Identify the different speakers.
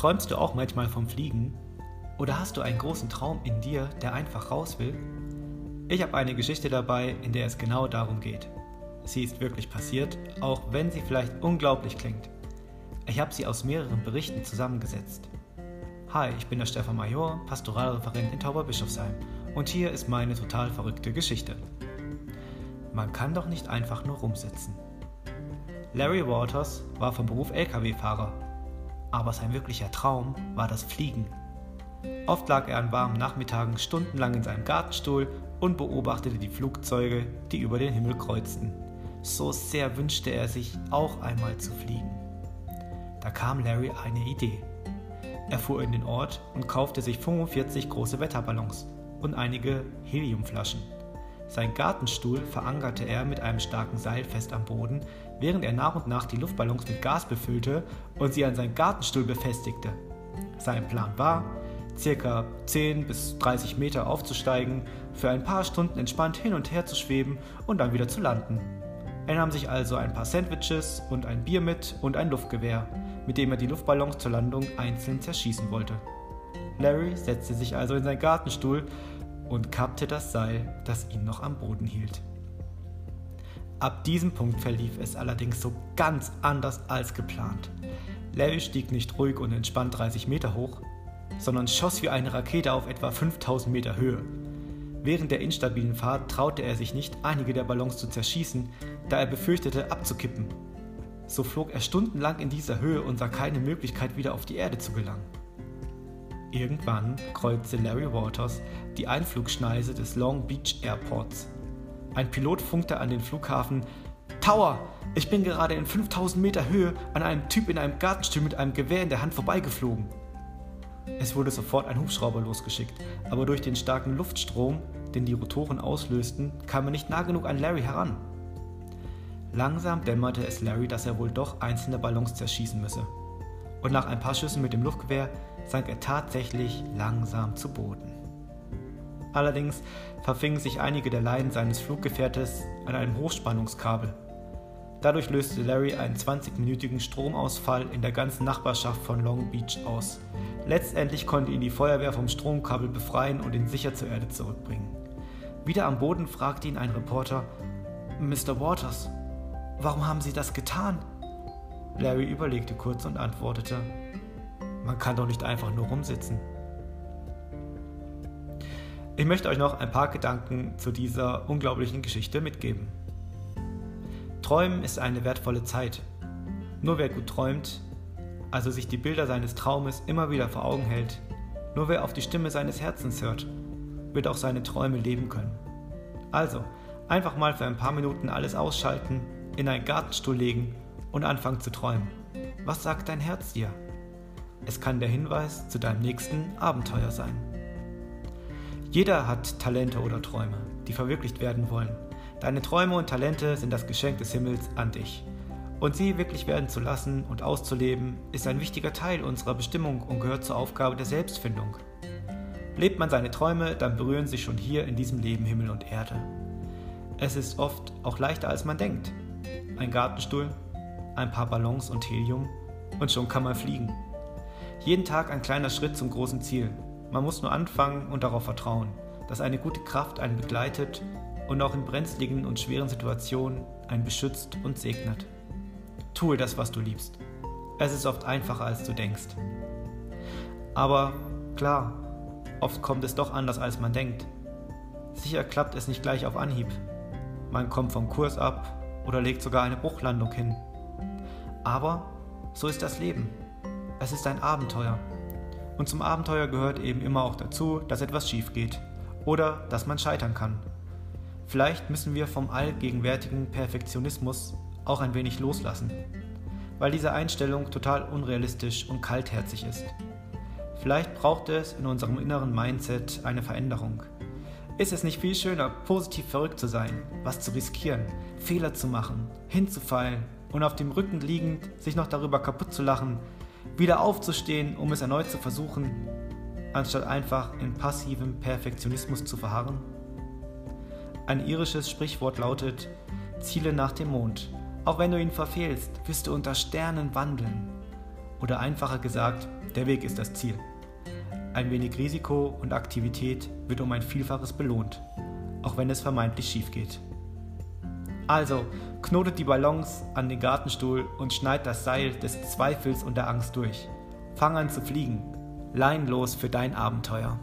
Speaker 1: Träumst du auch manchmal vom Fliegen? Oder hast du einen großen Traum in dir, der einfach raus will? Ich habe eine Geschichte dabei, in der es genau darum geht. Sie ist wirklich passiert, auch wenn sie vielleicht unglaublich klingt. Ich habe sie aus mehreren Berichten zusammengesetzt. Hi, ich bin der Stefan Major, Pastoralreferent in Tauberbischofsheim und hier ist meine total verrückte Geschichte. Man kann doch nicht einfach nur rumsitzen. Larry Waters war vom Beruf Lkw-Fahrer, aber sein wirklicher Traum war das Fliegen. Oft lag er an warmen Nachmittagen stundenlang in seinem Gartenstuhl und beobachtete die Flugzeuge, die über den Himmel kreuzten. So sehr wünschte er sich, auch einmal zu fliegen. Da kam Larry eine Idee. Er fuhr in den Ort und kaufte sich 45 große Wetterballons und einige Heliumflaschen. Sein Gartenstuhl verankerte er mit einem starken Seil fest am Boden, während er nach und nach die Luftballons mit Gas befüllte und sie an seinen Gartenstuhl befestigte. Sein Plan war, circa 10 bis 30 Meter aufzusteigen, für ein paar Stunden entspannt hin und her zu schweben und dann wieder zu landen. Er nahm sich also ein paar Sandwiches und ein Bier mit und ein Luftgewehr, mit dem er die Luftballons zur Landung einzeln zerschießen wollte. Larry setzte sich also in seinen Gartenstuhl und kappte das Seil, das ihn noch am Boden hielt. Ab diesem Punkt verlief es allerdings so ganz anders als geplant. Larry stieg nicht ruhig und entspannt 30 Meter hoch, sondern schoss wie eine Rakete auf etwa 5000 Meter Höhe. Während der instabilen Fahrt traute er sich nicht, einige der Ballons zu zerschießen, da er befürchtete, abzukippen. So flog er stundenlang in dieser Höhe und sah keine Möglichkeit, wieder auf die Erde zu gelangen. Irgendwann kreuzte Larry Waters die Einflugschneise des Long Beach Airports. Ein Pilot funkte an den Flughafen Tower, ich bin gerade in 5000 Meter Höhe an einem Typ in einem Gartenstuhl mit einem Gewehr in der Hand vorbeigeflogen. Es wurde sofort ein Hubschrauber losgeschickt, aber durch den starken Luftstrom, den die Rotoren auslösten, kam er nicht nah genug an Larry heran. Langsam dämmerte es Larry, dass er wohl doch einzelne Ballons zerschießen müsse. Und nach ein paar Schüssen mit dem Luftgewehr sank er tatsächlich langsam zu Boden. Allerdings verfingen sich einige der Leinen seines Fluggefährtes an einem Hochspannungskabel. Dadurch löste Larry einen 20-minütigen Stromausfall in der ganzen Nachbarschaft von Long Beach aus. Letztendlich konnte ihn die Feuerwehr vom Stromkabel befreien und ihn sicher zur Erde zurückbringen. Wieder am Boden fragte ihn ein Reporter: Mr. Waters, warum haben Sie das getan? Larry überlegte kurz und antwortete: Man kann doch nicht einfach nur rumsitzen. Ich möchte euch noch ein paar Gedanken zu dieser unglaublichen Geschichte mitgeben. Träumen ist eine wertvolle Zeit. Nur wer gut träumt, also sich die Bilder seines Traumes immer wieder vor Augen hält, nur wer auf die Stimme seines Herzens hört, wird auch seine Träume leben können. Also, einfach mal für ein paar Minuten alles ausschalten, in einen Gartenstuhl legen und anfangen zu träumen. Was sagt dein Herz dir? Es kann der Hinweis zu deinem nächsten Abenteuer sein. Jeder hat Talente oder Träume, die verwirklicht werden wollen. Deine Träume und Talente sind das Geschenk des Himmels an dich. Und sie wirklich werden zu lassen und auszuleben, ist ein wichtiger Teil unserer Bestimmung und gehört zur Aufgabe der Selbstfindung. Lebt man seine Träume, dann berühren sich schon hier in diesem Leben Himmel und Erde. Es ist oft auch leichter als man denkt. Ein Gartenstuhl, ein paar Ballons und Helium und schon kann man fliegen. Jeden Tag ein kleiner Schritt zum großen Ziel. Man muss nur anfangen und darauf vertrauen, dass eine gute Kraft einen begleitet und auch in brenzligen und schweren Situationen einen beschützt und segnet. Tue das, was du liebst. Es ist oft einfacher, als du denkst. Aber klar, oft kommt es doch anders, als man denkt. Sicher klappt es nicht gleich auf Anhieb. Man kommt vom Kurs ab oder legt sogar eine Bruchlandung hin. Aber so ist das Leben. Es ist ein Abenteuer. Und zum Abenteuer gehört eben immer auch dazu, dass etwas schief geht oder dass man scheitern kann. Vielleicht müssen wir vom allgegenwärtigen Perfektionismus auch ein wenig loslassen, weil diese Einstellung total unrealistisch und kaltherzig ist. Vielleicht braucht es in unserem inneren Mindset eine Veränderung. Ist es nicht viel schöner, positiv verrückt zu sein, was zu riskieren, Fehler zu machen, hinzufallen und auf dem Rücken liegend sich noch darüber kaputt zu lachen, wieder aufzustehen, um es erneut zu versuchen, anstatt einfach in passivem Perfektionismus zu verharren? Ein irisches Sprichwort lautet, Ziele nach dem Mond. Auch wenn du ihn verfehlst, wirst du unter Sternen wandeln. Oder einfacher gesagt, der Weg ist das Ziel. Ein wenig Risiko und Aktivität wird um ein Vielfaches belohnt, auch wenn es vermeintlich schief geht. Also, knotet die Ballons an den Gartenstuhl und schneid das Seil des Zweifels und der Angst durch. Fang an zu fliegen. Leinlos für dein Abenteuer.